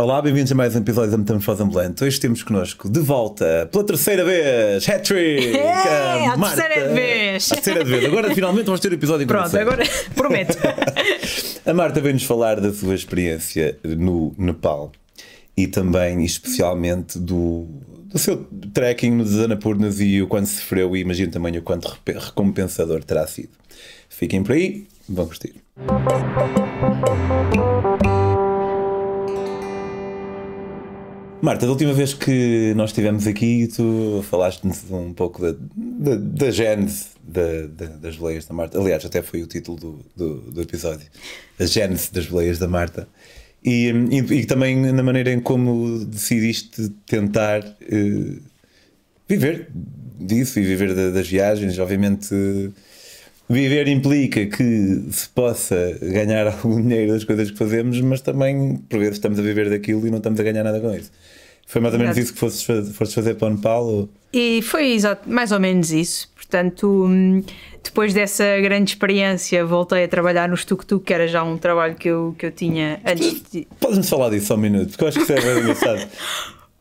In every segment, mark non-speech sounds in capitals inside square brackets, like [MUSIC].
Olá, bem-vindos a mais um episódio da Metamorfose Ambulante. Hoje temos connosco de volta, pela terceira vez, Hat-Trick! É, a terceira vez! A terceira vez. Agora finalmente vamos ter o episódio Pronto, agora [LAUGHS] prometo. a Marta veio-nos falar da sua experiência no Nepal e também, especialmente, do, do seu trekking nos Annapurnas e o quanto sofreu e imagino também o quanto recompensador terá sido. Fiquem por aí, vão curtir. Marta, da última vez que nós estivemos aqui, tu falaste-nos um pouco da, da, da gênese da, da, das boleias da Marta. Aliás, até foi o título do, do, do episódio: A gênese das boleias da Marta. E, e, e, também na maneira em como decidiste tentar uh, viver disso e viver das viagens. Obviamente. Viver implica que se possa ganhar [LAUGHS] algum dinheiro das coisas que fazemos, mas também, por vezes, estamos a viver daquilo e não estamos a ganhar nada com isso. Foi mais ou menos isso que fosses, fosses fazer para o Nepal? Ou? E foi exato, mais ou menos isso. Portanto, hum, depois dessa grande experiência, voltei a trabalhar no tuk-tuk, que era já um trabalho que eu, que eu tinha antes de. Podes-me falar disso só um minuto, porque eu acho que isso é bem [LAUGHS] engraçado.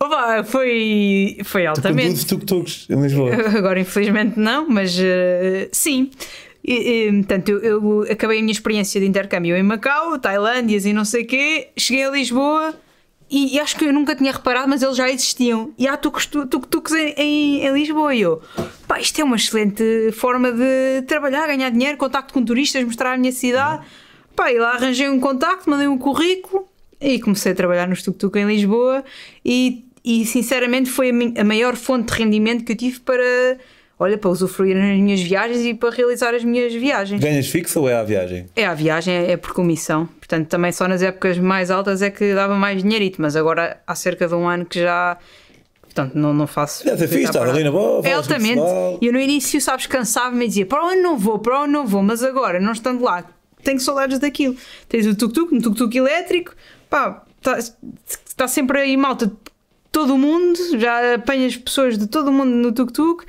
Opa, foi, foi altamente. Tu tuk-tuks em Lisboa? [LAUGHS] Agora, infelizmente, não, mas uh, sim. E, e, portanto, eu, eu, acabei a minha experiência de intercâmbio em Macau, Tailândias e não sei o quê. Cheguei a Lisboa e, e, acho que eu nunca tinha reparado, mas eles já existiam. E há tuk-tuks em, em, em, Lisboa. E eu, pá, isto é uma excelente forma de trabalhar, ganhar dinheiro, contacto com turistas, mostrar a minha cidade. Pá, e lá arranjei um contacto, mandei um currículo e comecei a trabalhar no tuk-tuk em Lisboa. E, e sinceramente foi a, a maior fonte de rendimento que eu tive para olha, para usufruir nas minhas viagens e para realizar as minhas viagens. Ganhas fixo ou é a viagem? É a viagem, é, por comissão. Portanto, também só nas épocas mais altas é que dava mais dinheirito, mas agora há cerca de um ano que já. Portanto, não, não faço. Deve ser fixe, está ali na boa. É altamente. E eu no início, sabes, cansava-me e dizia para onde não vou, para onde não vou, mas agora, não estando lá, tenho saudades daquilo. Tens o tuk-tuk, um tuk-tuk elétrico, pá, está tá sempre aí malta todo o mundo, já apanhas pessoas de todo o mundo no tuk-tuk,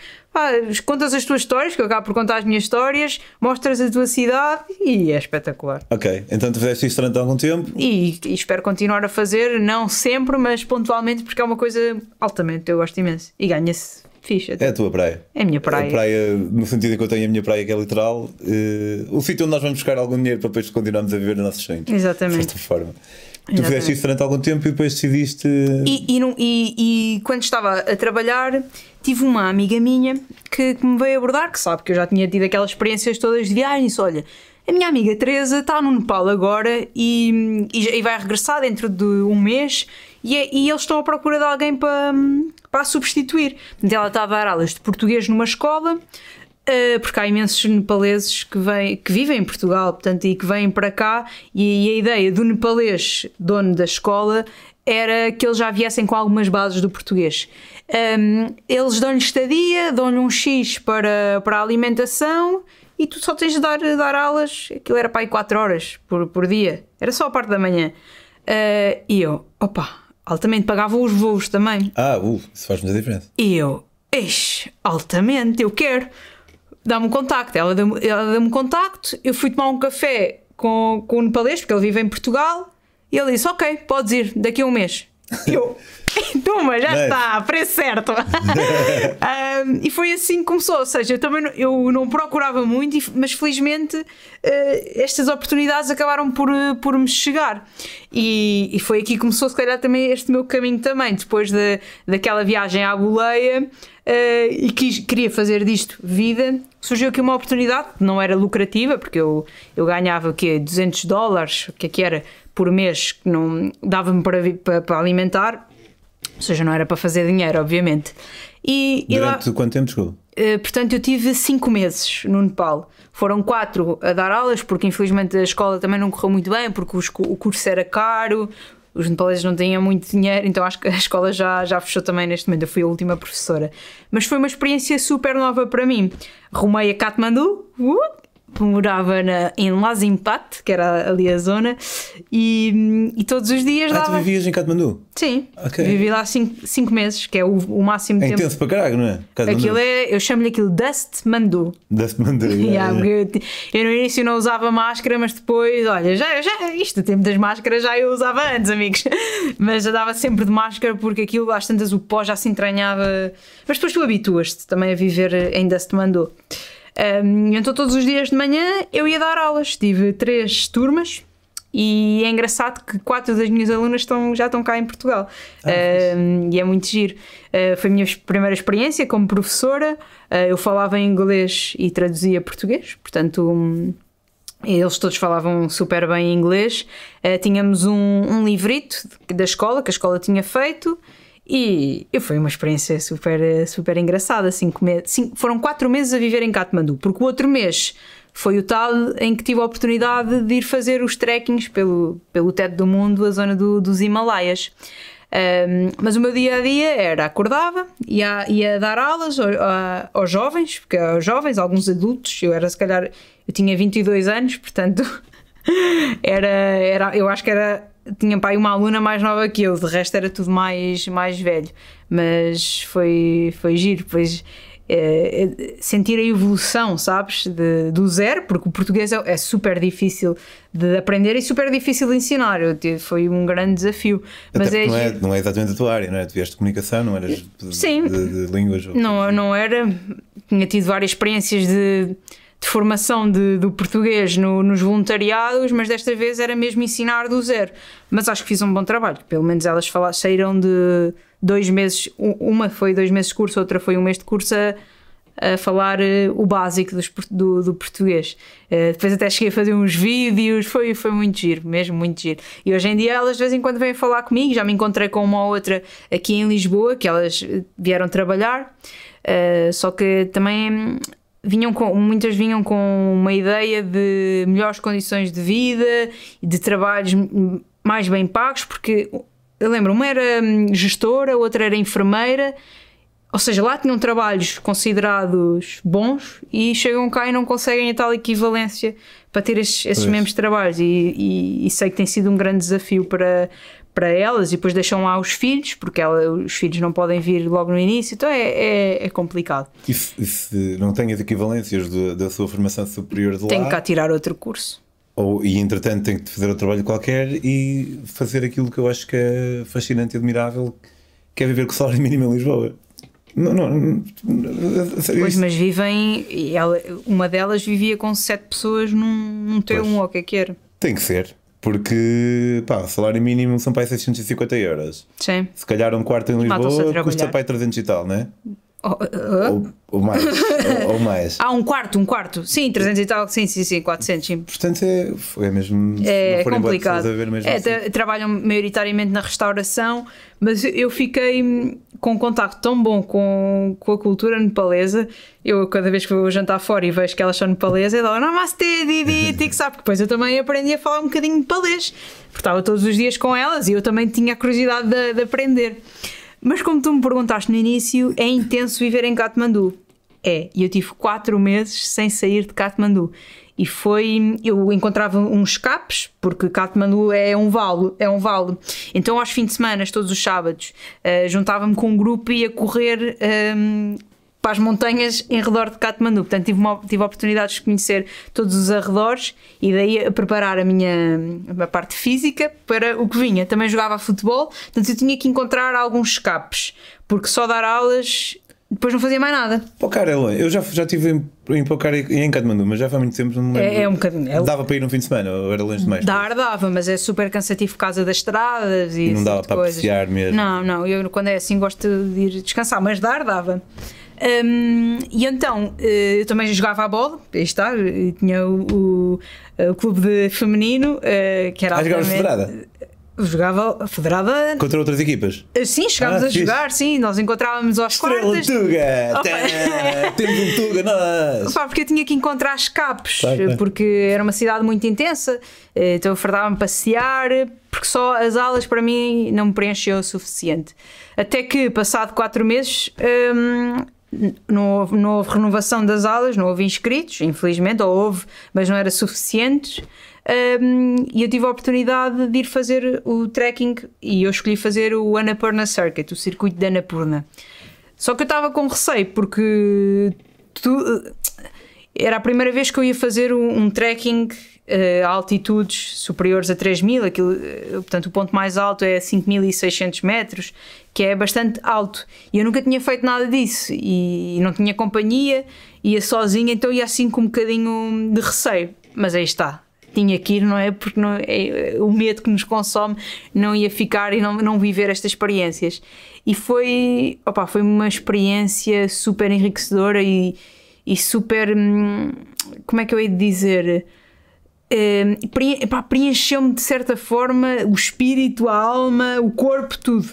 contas as tuas histórias, que eu acabo por contar as minhas histórias, mostras a tua cidade e é espetacular. Ok, então tu fizeste isso durante algum tempo? E, e, espero continuar a fazer, não sempre, mas pontualmente, porque é uma coisa altamente, eu gosto imenso. E ganha-se ficha. É a tua praia. É a minha praia. A praia, no sentido em que eu tenho a minha praia, que é literal, uh, o sítio onde nós vamos buscar algum dinheiro para depois continuarmos a viver nos nossos sonhos. Exatamente. Desta forma. Tu fizeste isso durante algum tempo e depois decidiste. E, e, e, e, quando estava a trabalhar, tive uma amiga minha que, que, me veio abordar, que sabe que eu já tinha tido aquelas experiências todas de viagem. Disse: Olha, a minha amiga Teresa está no Nepal agora e, e, vai regressar dentro de um mês e, é, e eles estão à procura de alguém para, para a substituir. Então ela está a dar aulas de português numa escola porque há imensos nepaleses que, vêm, que vivem em Portugal portanto, e que vêm para cá, e, e a ideia do nepalês, dono da escola, era que eles já viessem com algumas bases do português. Um, ehm, eles dão-lhe estadia, dão-lhe um X para, para a alimentação e tu só tens de dar, dar aulas. Aquilo era para aí 4 horas por, por dia, era só a parte da manhã. Uh, e eu, opa, altamente pagava os voos também. Ah, uh, isso faz muita diferença. E eu, eixe, altamente, eu quero dá-me um contacto. Ela deu-me deu um contacto, eu fui tomar um café com, com o nepalês, porque ele vive em Portugal, e ele disse: Ok, podes ir daqui a um mês. [LAUGHS] Eu, [LAUGHS] toma, já está, preço certo. [LAUGHS] um, e foi assim que começou. Ou seja, eu também não, eu não procurava muito, mas felizmente uh, estas oportunidades acabaram por, uh, por me chegar. E, e, foi aqui que começou, se calhar, também este meu caminho também. Depois de, daquela viagem à boleia, uh, e quis, queria fazer disto vida, surgiu aqui uma oportunidade, não era lucrativa, porque eu, eu ganhava o quê? 200 dólares, o que é que era, por mês, que não dava-me para, para, para, alimentar, ou seja, não era para fazer dinheiro, obviamente. E, Durante e lá, quanto tempo, desculpa? Uh, portanto, eu tive 5 meses no Nepal. Foram 4 a dar aulas, porque infelizmente a escola também não correu muito bem, porque o curso era caro, os nepaleses não tinham muito dinheiro, então acho que a escola já, já fechou também neste momento. Eu fui a última professora. Mas foi uma experiência super nova para mim. Rumei a Katmandu, uh, morava na, em Lazimpat, que era ali a zona, e, e todos os dias Ah, tu dava. vivias em Katmandu? Sim, Ok. vivi lá 5 meses, que é o, o máximo É tempo. intenso para caralho, não é? Katmandu. Aquilo é, eu chamo-lhe aquilo Dust Mandu. Da-se mandar. [LAUGHS] Yeah, porque eu, eu no início não usava máscara, mas depois, olha, já, já isto, o tempo das máscaras já eu usava antes, amigos. [LAUGHS] Mas eu dava sempre de máscara porque aquilo, às tantas, o pó já se entranhava. Mas depois tu habituas-te também a viver em Dust Mandu. Um, então todos os dias de manhã eu ia dar aulas, tive três turmas. E é engraçado que quatro das minhas alunas estão, já estão cá em Portugal. Um, e é muito giro. Uh, foi a minha primeira experiência como professora. Uh, eu falava em inglês e traduzia português, portanto. um, eles todos falavam super bem inglês. Uh, tínhamos um, um livrito da escola que a escola tinha feito e e foi uma experiência super, super engraçada. Cinco me- cinco- foram quatro meses a viver em Katmandu, porque o outro mês foi o tal em que tive a oportunidade de ir fazer os trekkings pelo, pelo teto do mundo, a zona do- dos Himalaias. Um, mas o meu dia a dia era acordava, ia, ia dar aulas aos jovens, porque aos jovens, alguns adultos, eu era se calhar, eu tinha 22 anos, portanto [LAUGHS] era, era eu acho que era tinha pai uma aluna mais nova que eu, de resto era tudo mais, mais velho, mas foi, foi giro, pois eh, eh, sentir a evolução, sabes, de- do zero, porque o português é, é super difícil de aprender e super difícil de ensinar, eu tive- foi um grande desafio, mas Até é, porque não, é, não é exatamente a tua área, não é? Tu vieste de comunicação, não eras de, Sim. de, de línguas. ou- Não, não era. Tinha tido várias experiências de, de formação de- do português no- nos voluntariados, mas desta vez era mesmo ensinar do zero. Mas acho que fiz um bom trabalho. Pelo menos elas fala- saíram de dois meses. Uma foi dois meses de curso, outra foi um mês de curso a, a falar eh, o básico dos do, do português. Eh, depois até cheguei a fazer uns vídeos, foi, foi muito giro, mesmo muito giro. E hoje em dia elas de vez em quando vêm falar comigo, já me encontrei com uma ou outra aqui em Lisboa, que elas vieram trabalhar, eh, só que também vinham com, muitas vinham com uma ideia de melhores condições de vida e de trabalhos mais bem pagos, porque eu lembro, uma era hum, gestora, outra era enfermeira, ou seja, lá tinham trabalhos considerados bons e chegam cá e não conseguem a tal equivalência para ter esses, esses mesmos trabalhos. E, e- e sei que tem sido um grande desafio para, para elas. E depois deixam lá os filhos, porque ela- os filhos não podem vir logo no início, então é, é, é complicado. E se, se não tens equivalências do- da sua formação superior de lá, cá tirar outro curso. ou, e entretanto tem que fazer outro trabalho qualquer e fazer aquilo que eu acho que é fascinante e admirável, que é viver com o salário mínimo em Lisboa. Não, não, não, Pois, mas vivem. ela- uma delas vivia com sete pessoas num, num T1 Pois. ou o que é que era. Tem que ser, porque pá, o salário mínimo são para aí 650 euros. Sim. Se calhar um quarto em Lisboa custa para aí 300 e tal, não é? Oh, ah, Ou, ou mais. [LAUGHS] ou, ou mais. ah, um quarto, um quarto. Sim, 300 e tal. Sim, sim, sim, 400. Sim. Portanto, é, é mesmo. É complicado. mesmo É, assim. tra- trabalham maioritariamente na restauração, mas eu fiquei com um contacto tão bom com, com a cultura nepalesa. Eu, cada vez que vou jantar fora e vejo que elas são nepalesas, eu dou Namaste, Didi, [LAUGHS] tic, sabe? Porque depois eu também aprendi a falar um bocadinho nepalês, porque estava todos os dias com elas e eu também tinha a curiosidade de, de aprender. Mas como tu me perguntaste no início, é intenso viver em Katmandu. É, e eu tive quatro meses sem sair de Katmandu. E foi. Eu encontrava uns escapes, porque Katmandu é um vale, é um vale. Então, aos fins de semana, todos os sábados, eh, juntava-me com um grupo e ia correr ehm, para as montanhas em redor de Katmandu. Portanto, tive, uma, tive a oportunidade de conhecer todos os arredores e daí a preparar a minha, a minha parte física para o que vinha. Também jogava futebol, portanto, eu tinha que encontrar alguns escapes, porque só dar aulas depois não fazia mais nada. Pocar longe. Eu já, já estive em, em Pocar e em Katmandu, mas já foi muito tempo. Não. É, é um bocadinho. é- Dava para ir no fim de semana, ou era longe demais? Dar dava, mas é super cansativo por causa das estradas e, não dava tipo para coisas. apreciar mesmo. Não, não, eu quando é assim gosto de ir descansar, mas dar dava. Hum, e então eh, eu também jogava a bola, aí está, tinha o, o, o clube de feminino eh, que era Ah, jogavas federada? Jogava federada. Contra outras equipas? Sim, chegámos Ah, a fixe. jogar, sim, nós encontrávamos aos Estrela quartos. Tuga! [LAUGHS] Opa. Temos um Tuga, nós! Pá, porque eu tinha que encontrar escapes, claro. porque era uma cidade muito intensa, eh, então eu fardava-me passear, porque só as aulas para mim não me preencheu o suficiente. Até que, passado quatro meses, hum, não houve, não houve renovação das aulas, não houve inscritos, infelizmente, ou houve, mas não era suficiente. Um, e eu tive a oportunidade de ir fazer o trekking e eu escolhi fazer o Annapurna Circuit, o circuito de Annapurna. Só que eu estava com receio porque tu, era a primeira vez que eu ia fazer um, um trekking uh, a altitudes superiores a 3000, aquilo, uh, portanto o ponto mais alto é 5600 metros, que é bastante alto. E eu nunca tinha feito nada disso e não tinha companhia, ia sozinha, então ia assim com um bocadinho de receio. Mas aí está, tinha que ir, não é? Porque não, é, o medo que nos consome não ia ficar e não, não viver estas experiências. E foi, opa, foi uma experiência super enriquecedora e, e super. Hum, como é que eu hei de dizer? Uh, preencheu-me de certa forma o espírito, a alma, o corpo, tudo.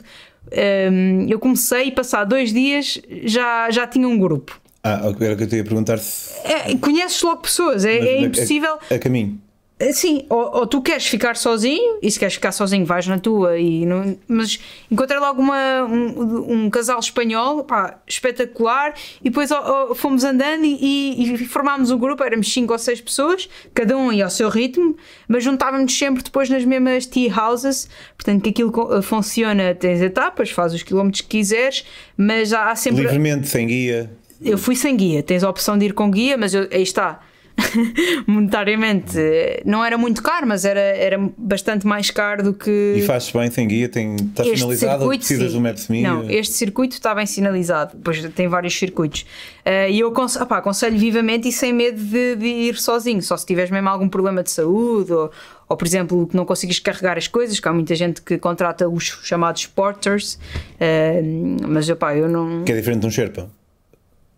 Um, eu comecei e passar dois dias já, já tinha um grupo. Ah, era o que eu te ia perguntar se. É, conheces logo pessoas, é, é impossível. A, a, caminho. Eh, sim, ou, ou, tu queres ficar sozinho, e se queres ficar sozinho, vais na tua, e não, mas encontrei logo uma, um, um casal espanhol pá, espetacular, e depois oh, oh, fomos andando e, e, formámos um grupo, éramos 5 ou 6 pessoas, cada um ia ao seu ritmo, mas juntávamos sempre depois nas mesmas tea houses, portanto que aquilo eh, funciona, tens etapas, faz os quilómetros que quiseres, mas há sempre. Livremente, sem guia. Eu fui sem guia, tens a opção de ir com guia, mas eu, aí está [LAUGHS] monetariamente não era muito caro, mas era, era bastante mais caro do que. E faz bem sem guia, tem, está este sinalizado circuito, precisas sim. do MapsMe? Não, este circuito está bem sinalizado, pois tem vários circuitos. Uh, e eu aconselho, opá, aconselho vivamente e sem medo de, de, ir sozinho, só se tiveres mesmo algum problema de saúde ou, ou por exemplo, que não consegues carregar as coisas, que há muita gente que contrata os chamados porters, uh, mas opá, eu não. Que é diferente de um Sherpa?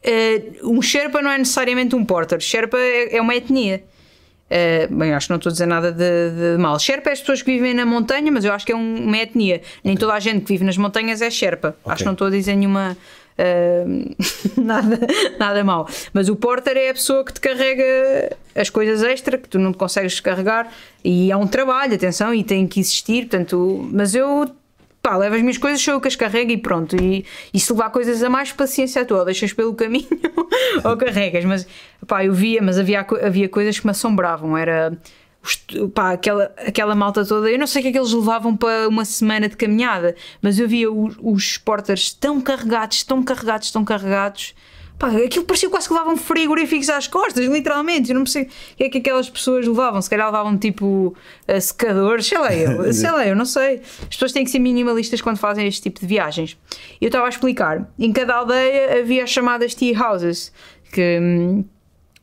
Uh, um Sherpa não é necessariamente um porter, Sherpa é, é uma etnia. Uh, bem, acho que não estou a dizer nada de, de, mal. Sherpa é as pessoas que vivem na montanha, mas eu acho que é um, uma etnia. Nem toda a gente que vive nas montanhas é Sherpa. Okay. Acho que não estou a dizer nenhuma. Uh, [LAUGHS] nada, nada mal. Mas o porter é a pessoa que te carrega as coisas extra que tu não consegues carregar e é um trabalho, atenção, e tem que existir. Portanto, mas eu pá, leva as minhas coisas, sou eu que as carrego e pronto. E, e se levar coisas a mais, paciência tua, deixas pelo caminho [LAUGHS] ou carregas. Mas pá, eu via, mas havia, havia coisas que me assombravam. Era pá, aquela, aquela malta toda. Eu não sei o que é que eles levavam para uma semana de caminhada, mas eu via os, os porters tão carregados, tão carregados, tão carregados Pá, aquilo parecia quase que levavam frigoríficos às costas, literalmente. Eu não sei o que é que aquelas pessoas levavam. Se calhar levavam tipo secadores, sei lá eu, [LAUGHS] sei lá eu, não sei. As pessoas têm que ser minimalistas quando fazem este tipo de viagens. Eu estava a explicar, em cada aldeia havia as chamadas tea houses, que. Hum,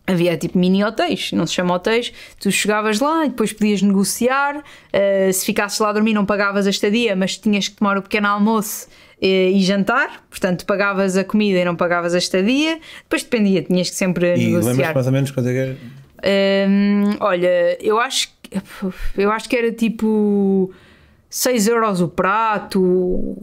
havia tipo mini hotéis, não se chama hotéis, tu chegavas lá e depois podias negociar, uh, se ficasses lá a dormir não pagavas a estadia, mas tinhas que tomar o pequeno almoço e, e jantar, portanto pagavas a comida e não pagavas a estadia, depois dependia, tinhas que sempre e negociar. lembras mais ou menos quanto é que era? Um, olha, eu acho, eu acho que era tipo 6 euros o prato,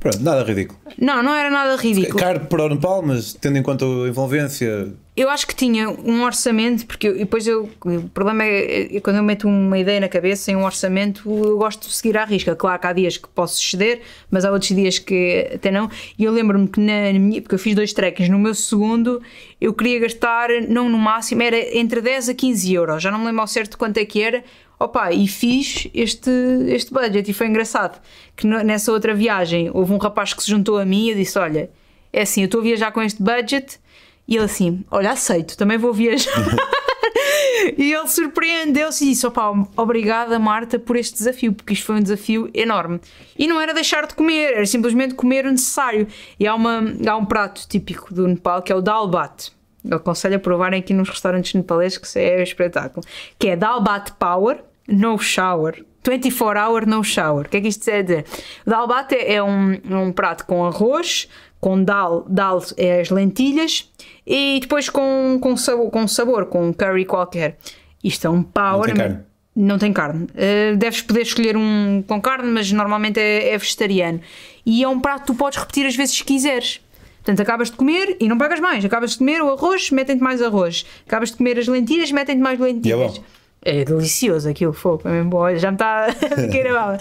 Pronto, nada ridículo. Não, não era nada ridículo. Caro para o Nepal, mas tendo em conta a envolvência. Eu acho que tinha um orçamento, porque eu, depois eu, o problema é, é quando eu meto uma ideia na cabeça em um orçamento, eu gosto de seguir à risca. Claro que há dias que posso exceder, mas há outros dias que até não. E eu lembro-me que na, na, minha, porque eu fiz dois trekkings, no meu segundo eu queria gastar, não no máximo, era entre 10 a 15 euros, já não me lembro ao certo quanto é que era Opa, e fiz este, este budget e foi engraçado que nessa outra viagem houve um rapaz que se juntou a mim e disse: Olha, é assim, eu estou a viajar com este budget e ele assim: Olha, aceito, também vou viajar. [LAUGHS] e ele surpreendeu-se e disse: Opa, obrigada Marta por este desafio, porque isto foi um desafio enorme. E não era deixar de comer, era simplesmente comer o necessário. E há, uma, há um prato típico do Nepal que é o dal bat. Eu aconselho a provarem aqui nos restaurantes nepaleses que é um espetáculo. Que é dal bat power, no shower. 24 hour no shower. O que é que isto quer dizer? O é um, um prato com arroz, com dal, dal é as lentilhas e depois com, com, sabor, com sabor, com curry qualquer. Isto é um power. Não tem carne. Não tem carne. Uh, deves poder escolher um com carne, mas normalmente é, é vegetariano. E é um prato que tu podes repetir às vezes que quiseres. Portanto, acabas de comer e não pagas mais. Acabas de comer o arroz, metem-te mais arroz. Acabas de comer as lentilhas, metem-te mais lentilhas. E é bom. É delicioso aquilo, fogo, é mesmo bom, já me está [LAUGHS] a bala.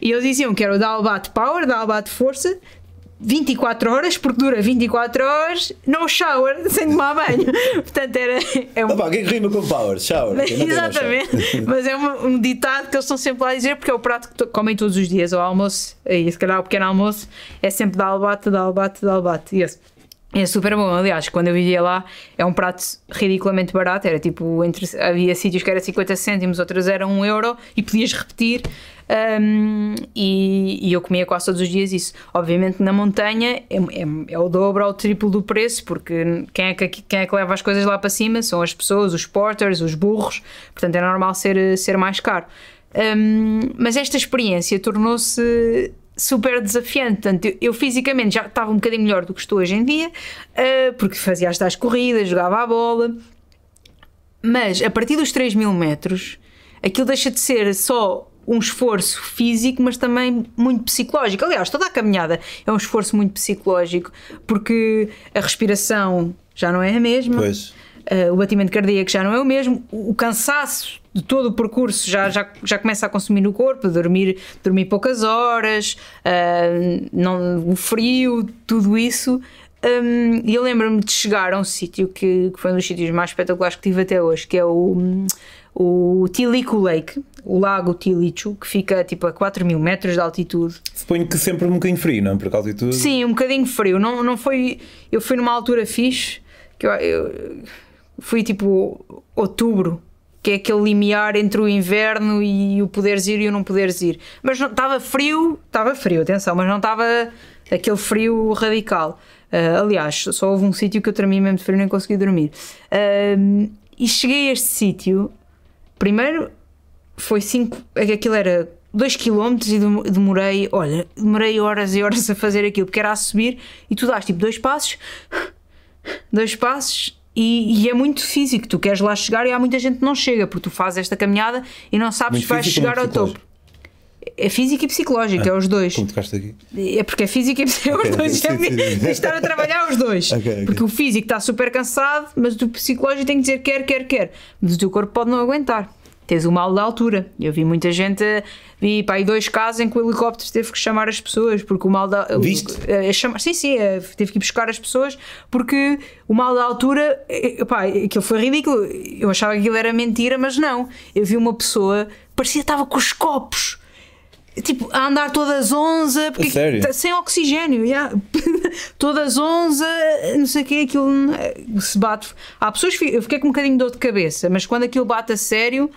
E eles diziam que era o Dalbat Power, Dalbat Força, 24 horas, porque dura 24 horas, no shower, [LAUGHS] sem tomar banho. Portanto, era. É um... Opa, o que é que rima com power? Shower. no shower. Exatamente, mas é um, um ditado que eles estão sempre lá a dizer porque é o prato que comem todos os dias ao almoço, e se calhar o pequeno almoço é sempre albate, de albate, de albate. E esse é super bom, aliás, quando eu vivia lá é um prato ridiculamente barato, era tipo, entre, havia sítios que era 50 cêntimos, outros eram 1 euro e podias repetir. um, e, e eu comia quase todos os dias isso. Obviamente na montanha é, é, é o dobro ou o triplo do preço, porque quem é, que, quem é que leva as coisas lá para cima são as pessoas, os porters, os burros, portanto é normal ser, ser mais caro. Um, mas esta experiência tornou-se super desafiante. Portanto, eu, eu fisicamente já estava um bocadinho melhor do que estou hoje em dia, uh, porque fazia as tais corridas, jogava a bola, mas a partir dos 3 mil metros, aquilo deixa de ser só um esforço físico, mas também muito psicológico. Aliás, toda a caminhada é um esforço muito psicológico, porque a respiração já não é a mesma. Uh, o batimento cardíaco já não é o mesmo, o cansaço de todo o percurso já, já, já começa a consumir no corpo, dormir, dormir poucas horas, uh, não, o frio, tudo isso. Um, E eu lembro-me de chegar a um sítio que, que foi um dos sítios mais espetaculares que tive até hoje, que é o, o Tilico Lake, o lago Tilicho, que fica tipo a 4 mil metros de altitude. Suponho que sempre um bocadinho frio, não? Por causa de tudo. Sim, um bocadinho frio. Não, não foi. Eu fui numa altura fixe, que eu, eu fui tipo outubro, que é aquele limiar entre o inverno e o poderes ir e o não poderes ir. Mas não estava frio, estava frio, atenção, mas não estava aquele frio radical. Ah, aliás, só houve um sítio que eu tremi mesmo de frio nem consegui dormir. Ah, e cheguei a este sítio, primeiro foi 5, aquilo era 2 km e dem- demorei, olha, demorei horas e horas a fazer aquilo, porque era a subir e tu dás tipo dois passos, dois passos e, e é muito físico. Tu queres lá chegar e há muita gente que não chega, porque tu fazes esta caminhada e não sabes Muito se vais chegar ao topo. É físico e psicológico, é os dois. Como tocaste aqui? É porque é físico e [LAUGHS] é os dois. sim, é sim. estar a trabalhar os dois. Ok, ok. Porque o físico está super cansado, mas o psicológico tem que dizer quer, quer, quer. Mas o teu corpo pode não aguentar. Tens o mal da altura. Eu vi muita gente, vi pá, aí dois casos em que o helicóptero teve que chamar as pessoas porque o mal da. Viste? o- a chamar- sim, sim, eh, teve que ir buscar as pessoas porque o mal da altura, eh, pá, aquilo foi ridículo. Eu achava que aquilo era mentira, mas não. Eu vi uma pessoa, parecia que estava com os copos. Tipo, a andar todas onze, porque A sério? tá- sem oxigênio, yeah. [LAUGHS] todas onze, não sei o que, aquilo eh, se bate. Há pessoas eu fiquei com um bocadinho de dor de cabeça, mas quando aquilo bate a sério,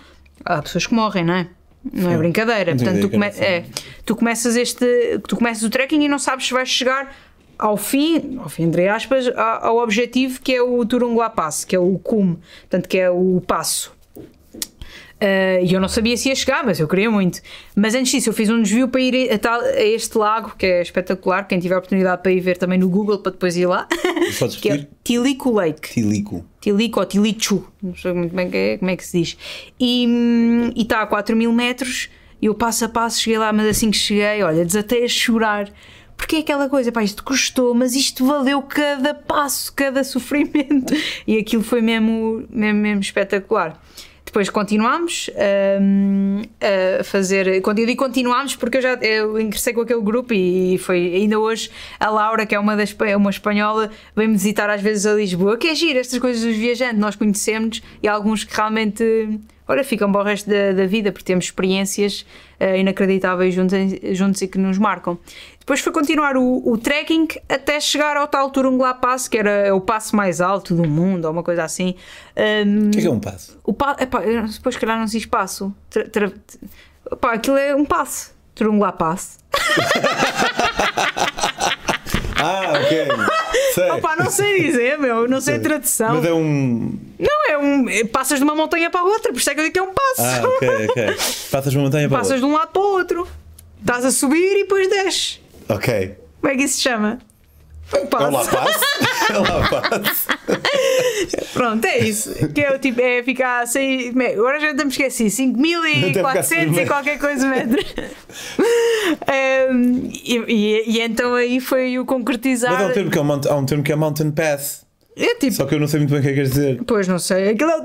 há pessoas que morrem, não é? Não é Sim. brincadeira. Não Portanto, tu, come- é, tu começas este, tu começas o trekking e não sabes se vais chegar ao fim, ao fim entre aspas, ao objetivo que é o Turungla Pass, que é o cume, portanto que é o passo. Uh, E eu não sabia se ia chegar, mas eu queria muito. Mas antes disso, eu fiz um desvio para ir a, tal- a este lago, que é espetacular. Quem tiver a oportunidade para ir ver também no Google, para depois ir lá, Podes [LAUGHS] que é? Tilico Lake. Tilico. Tilico ou Tilichu, não sei muito bem é- como é que se diz. E hum, e está a 4 mil metros, e eu passo a passo cheguei lá, mas assim que cheguei, olha, desatei a chorar. Porque é aquela coisa, pá, isto custou, mas isto valeu cada passo, cada [LAUGHS] sofrimento. E aquilo foi mesmo, mesmo, mesmo espetacular. Depois continuámos hum, a fazer. Digo continuámos, porque eu já eu ingressei com aquele grupo e foi ainda hoje a Laura, que é uma, das, é uma espanhola, vem-me visitar às vezes a Lisboa. Que é giro estas coisas dos viajantes, nós conhecemos e há alguns que realmente. Olha, ficam para o resto da, da vida porque temos experiências eh, inacreditáveis juntos, juntos e que nos marcam. Depois foi continuar o, o trekking até chegar ao tal Turungla Pass, que era o passo mais alto do mundo, ou uma coisa assim. Hum, O que é que é um passo? o pa... Epá, depois, calhar, não se diz passo. Tra... Tra... Epá, aquilo é um passo. Turungla Pass. [LAUGHS] Ah, ok. Sei. Opá, não sei dizer, meu. Não sei a tradução. Mas é um. Não, é um. é- Passas de uma montanha para a outra, por isso é que eu digo que é um passo. Ah, ok, ok. [LAUGHS] Passas uma montanha para Passas de um lado para o outro. Estás a subir e depois desces. outra. Ok. Como é que isso se chama? Um É um passo. lá passo. É um lá passo. [LAUGHS] Pronto, é isso. Que é tipo, é ficar sem. é? Agora já estamos esqueci, 5400 e qualquer coisa metros. Ehm, e, e- e então aí foi o concretizar. Mas há um, termo que é um, mount- um termo que é mountain path. É tipo. Só que eu não sei muito bem o que é que queres dizer. Pois não sei, aquilo é o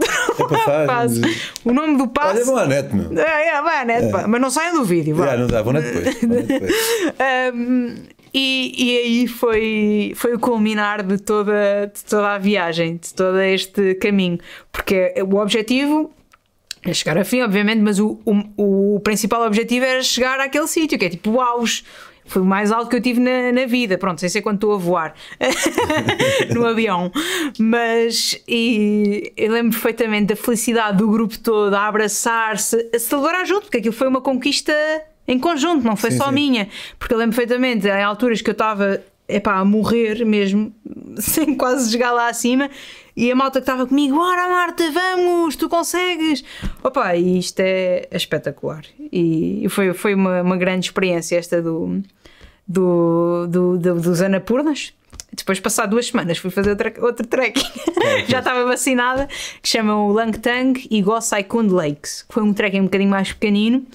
passagem [LAUGHS] passo. O nome do Olha, passo. vou à net, meu. É, é, vai, né? pá. Mas não saiam do vídeo, vá. Já, não dá, vou net depois. Vou net depois. [LAUGHS] Um, E, e aí foi, foi o culminar de toda, de toda a viagem, de todo este caminho. Porque o objetivo é chegar a fim, obviamente, mas o, o, o principal objetivo era chegar àquele sítio, que é tipo o auge. Foi o mais alto que eu tive na, na vida. Pronto, sem ser quando estou a voar [LAUGHS] no avião. Mas e, eu lembro perfeitamente da felicidade do grupo todo a abraçar-se, a celebrar junto, porque aquilo foi uma conquista em conjunto, não foi sim, só sim. minha. Porque eu lembro perfeitamente, em alturas que eu estava epá, a morrer mesmo, [LAUGHS] sem quase chegar lá acima, e a malta que estava comigo, bora Marta, vamos, tu consegues. Opa, e isto é espetacular. E foi, foi uma, uma grande experiência esta do, do, do, do dos Anapurnas. Depois, passar duas semanas, fui fazer outra, outro trekking. É, [LAUGHS] Já estava vacinada, que chama o Langtang e Gosai Kund Lakes, que foi um trekking um bocadinho mais pequenino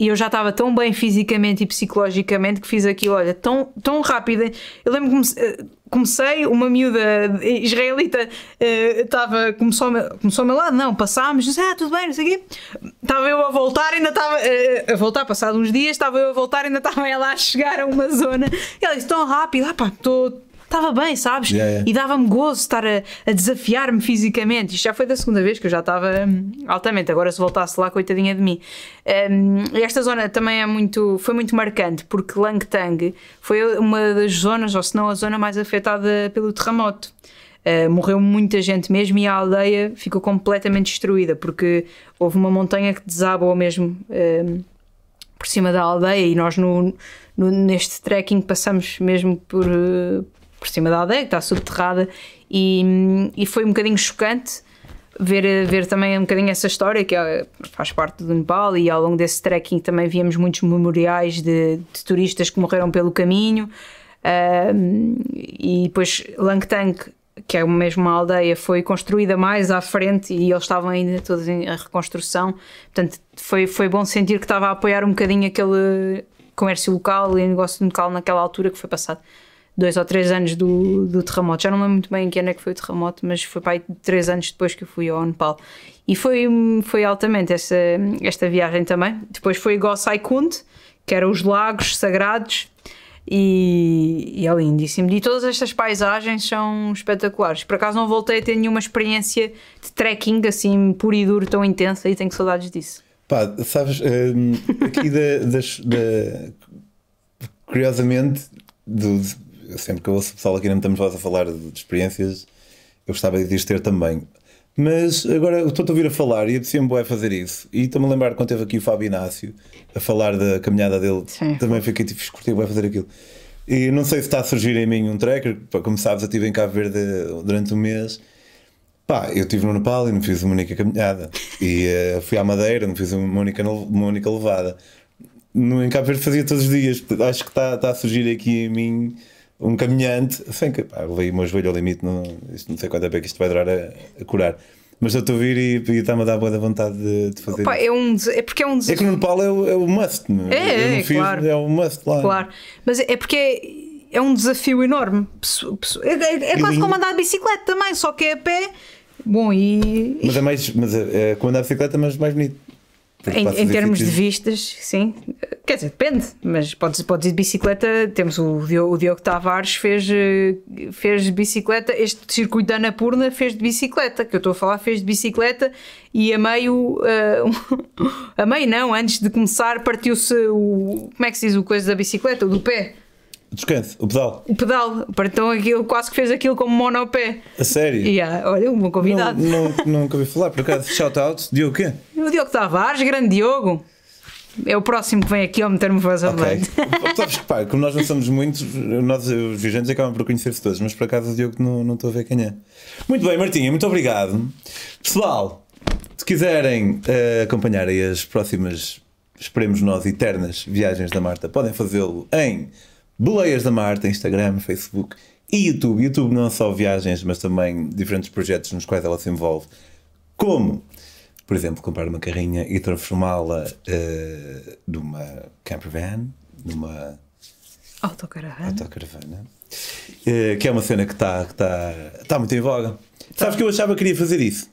e eu já estava tão bem fisicamente e psicologicamente que fiz aquilo, olha, tão, tão rápida. Eu lembro que eh, comecei, uma miúda israelita estava, uh, começou, começou ao meu lado, não, passámos, disse, ah, tudo bem, não sei o quê. Estava eu a voltar, ainda estava uh, a voltar, passado uns dias, estava eu a voltar, ainda estava ela a chegar a uma zona. E ela disse, tão rápido, ah pá, estou estava bem, sabes? Yeah, yeah. E dava-me gozo estar a, a desafiar-me fisicamente. Isto já foi da segunda vez que eu já estava hum, altamente. Agora, se voltasse lá, coitadinha de mim. Um, esta zona também é muito, foi muito marcante, porque Langtang foi uma das zonas, ou se não a zona mais afetada pelo terremoto. Uh, morreu muita gente mesmo e a aldeia ficou completamente destruída porque houve uma montanha que desabou mesmo uh, por cima da aldeia e nós no, no, neste trekking passamos mesmo por, uh, por cima da aldeia, que está subterrada, e, e foi um bocadinho chocante ver, ver também um bocadinho essa história que é, faz parte do Nepal e ao longo desse trekking também víamos muitos memoriais de, de turistas que morreram pelo caminho. Uh, e depois Langtang que é mesmo uma aldeia foi construída mais à frente e eles estavam ainda todos em reconstrução. Portanto foi, foi bom sentir que estava a apoiar um bocadinho aquele comércio local e negócio local naquela altura que foi passado dois ou três anos do, do terremoto. Já não lembro muito bem em que ano é que foi o terremoto, mas foi para aí três anos depois que eu fui ao Nepal. E foi, foi altamente essa, esta viagem também. Depois foi Gosai Kund, que eram os lagos sagrados. E, e, é lindíssimo. E todas estas paisagens são espetaculares. Por acaso não voltei a ter nenhuma experiência de trekking assim puro e duro tão intensa e tenho saudades disso. Pá, sabes, um, aqui da, das, da, curiosamente, do, sempre que eu ouço o pessoal aqui não estamos a falar de, experiências, eu gostava de as ter também. Mas agora estou a ouvir a falar e sempre me fazer isso. E estou-me a lembrar quando teve aqui o Fábio Inácio a falar da caminhada dele, Sim. também fiquei tipo, curti, vai fazer aquilo. E não sei se está a surgir em mim um tracker, como sabes, eu estive em Cabo Verde durante um mês. Pá, eu estive no Nepal e não fiz uma única caminhada. E uh, fui à Madeira, não fiz uma única, uma única levada. No, em Cabo Verde fazia todos os dias. Acho que está, está a surgir aqui em mim um caminhante, sem que pá, levei o meu joelho ao limite, não, isto, não sei quanto é que isto vai durar a, a curar. Mas eu estou a vir e, está-me a dar boa vontade de, de fazer. Opa, é, um, é porque é um desafio. É que no Nepal é o, é o must. É, é, é, fiz, claro. é o must lá. Claro, mas é porque é, é um desafio enorme. É, é, é quase como andar de bicicleta também, só que é a pé. Bom, e. Mas é mais. Mas é, é como andar de bicicleta, mas mais bonito. Em, em termos de vistas, sim. Quer dizer, depende, mas podes, podes ir de bicicleta. Temos o Diogo, o Diogo Tavares fez, eh, fez bicicleta. Este circuito da Anapurna fez de bicicleta, que eu estou a falar, fez de bicicleta e a meio. Uh, [LAUGHS] a meio não, antes de começar, partiu-se o. Como é que se diz o coisa da bicicleta? O do pé. Descanso, o pedal. O pedal, então aquilo, quase que fez aquilo como monopé. A sério? Yeah, olha, um bom convidado. Não, não, nunca ouvi falar, por acaso, shout out, Diogo quê? O Diogo Tavares, grande Diogo. É o próximo que vem aqui ao meter-me voz okay. [LAUGHS] Sabes que pá, como nós não somos muitos, nós os viajantes acabam por conhecer-se todos, mas por acaso o Diogo não, não estou a ver quem é. Muito bem, Martinha, muito obrigado. Pessoal, se quiserem uh, acompanhar as próximas, esperemos nós, eternas viagens da Marta, podem fazê-lo em Boleias da Marta, Instagram, Facebook e YouTube. YouTube não só viagens, mas também diferentes projetos nos quais ela se envolve, como, por exemplo, comprar uma carrinha e transformá-la uh, numa camper van, numa autocaravana, autocaravana uh, que é uma cena que está tá, tá muito em voga. Tá. Sabes que eu achava que queria fazer isso?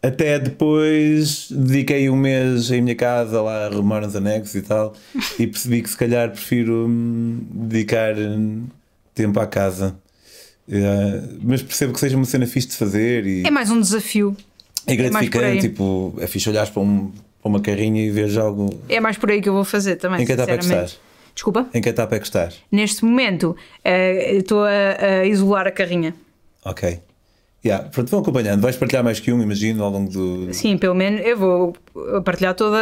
Até depois dediquei um mês em minha casa lá a arrumar uns anexos e tal e percebi que se calhar prefiro hum, dedicar tempo à casa. Uh, mas percebo que seja uma cena fixe de fazer e É mais um desafio. é aí. gratificante. tipo, é fixe olhares para, um- para uma carrinha e veres algo. É mais por aí que eu vou fazer também. Em que etapa é que estás? Desculpa? Em que etapa é que estás? Neste momento eh, eu estou a, a isolar a carrinha. Ok. Yeah, pronto, vão acompanhando. Vais partilhar mais que um, imagino, ao longo do. Sim, pelo menos eu vou partilhar toda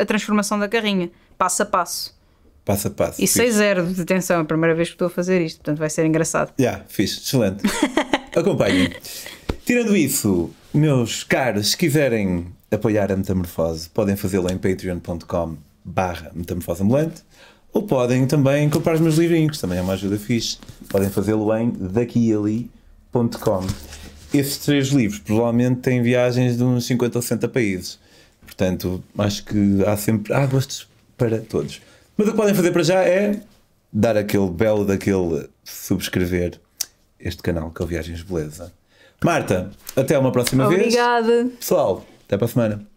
a transformação da carrinha, passo a passo. Passo a passo. E Fixe. 6-0 de atenção, é a primeira vez que estou a fazer isto, portanto vai ser engraçado. Yeah, fixe, excelente. [LAUGHS] Acompanhem. Tirando isso, meus caros, se quiserem apoiar a Metamorfose, podem fazê-lo em patreon.com barra metamorfose ambulante ou podem também comprar os meus livrinhos, também é uma ajuda fixe. Podem fazê-lo em daquiali.com. Esses três livros provavelmente têm viagens de uns 50 ou 60 países. Portanto, acho que há sempre há gostos para todos. Mas o que podem fazer para já é dar aquele belo daquele subscrever este canal que é o Viagens Beleza. Marta, até uma próxima vez. Obrigada. Pessoal, até para a semana.